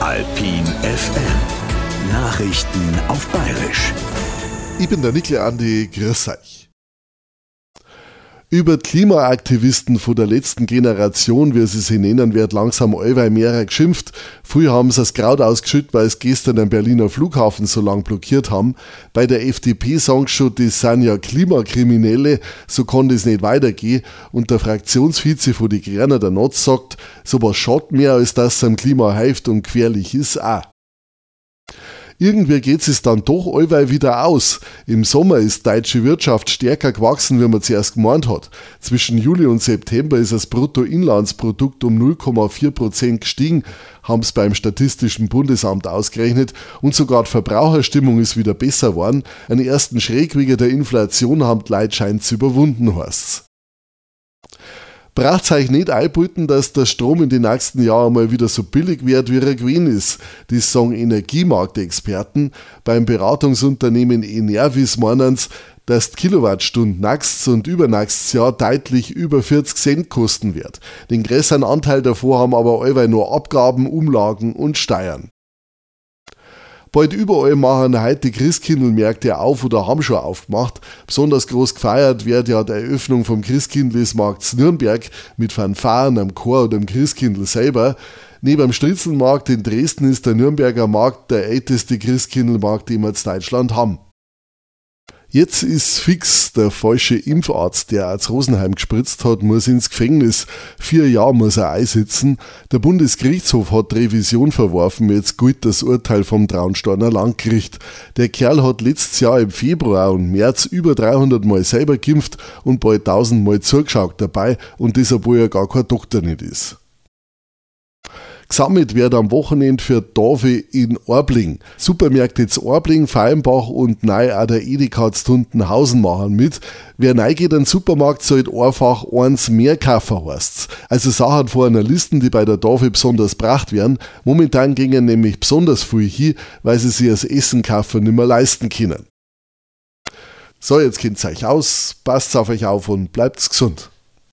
Alpin FM. Nachrichten auf Bayerisch. Ich bin der Nikle Andi, grüß euch. Über Klimaaktivisten von der letzten Generation, wie sie sich nennen, wird langsam allweil mehr geschimpft. Früher haben sie das Kraut ausgeschüttet, weil es gestern den Berliner Flughafen so lang blockiert haben. Bei der FDP sagen sie schon, das sind ja Klimakriminelle, so kann das nicht weitergehen. Und der Fraktionsvize von die Grünen, der Notz, sagt, sowas schaut mehr, als dass es am Klima hilft und gefährlich ist auch. Irgendwie geht es dann doch allweil wieder aus. Im Sommer ist deutsche Wirtschaft stärker gewachsen, wie man zuerst gemeint hat. Zwischen Juli und September ist das Bruttoinlandsprodukt um 0,4 Prozent gestiegen, haben es beim Statistischen Bundesamt ausgerechnet und sogar die Verbraucherstimmung ist wieder besser geworden. Einen ersten Schräg wegen der Inflation haben die Leute scheint überwunden, heißt's braucht euch nicht einbilden, dass der Strom in den nächsten Jahren mal wieder so billig wird, wie er gewesen ist. Das sagen Energiemarktexperten. Beim Beratungsunternehmen Enervis meinen sie, dass die Kilowattstunden nächstes und übernächstes Jahr deutlich über 40 Cent kosten wird. Den größeren Anteil davor haben aber allweil nur Abgaben, Umlagen und Steuern. Bald überall machen heute Christkindlmärkte auf oder haben schon aufgemacht. Besonders groß gefeiert wird ja die Eröffnung vom Christkindlesmarkt Nürnberg mit Fanfaren am Chor oder am Christkindl selber. Neben dem Stritzelmarkt in Dresden ist der Nürnberger Markt der älteste Christkindlmarkt, den wir in Deutschland haben. Jetzt ist fix der falsche Impfarzt, der als Rosenheim gespritzt hat, muss ins Gefängnis. Vier Jahre muss er einsitzen. Der Bundesgerichtshof hat Revision verworfen. Jetzt gilt das Urteil vom Traunsteiner Landgericht. Der Kerl hat letztes Jahr im Februar und März über 300 Mal selber geimpft und bald 1000 Mal zugeschaut dabei und das, obwohl er gar kein Doktor nicht ist. Gesammelt wird am Wochenende für Dorfe in Orbling. Supermärkte zu Orbling, Feilenbach und neu auch der Edeka zu Tuntenhausen machen mit. Wer neu geht in Supermarkt, sollte einfach eins mehr kaufen, heißt's. Also Sachen vor einer Liste, die bei der Dorfe besonders gebracht werden. Momentan gingen nämlich besonders viel hin, weil sie sich das Essen kaufen nicht mehr leisten können. So, jetzt kennt euch aus, passt auf euch auf und bleibt gesund.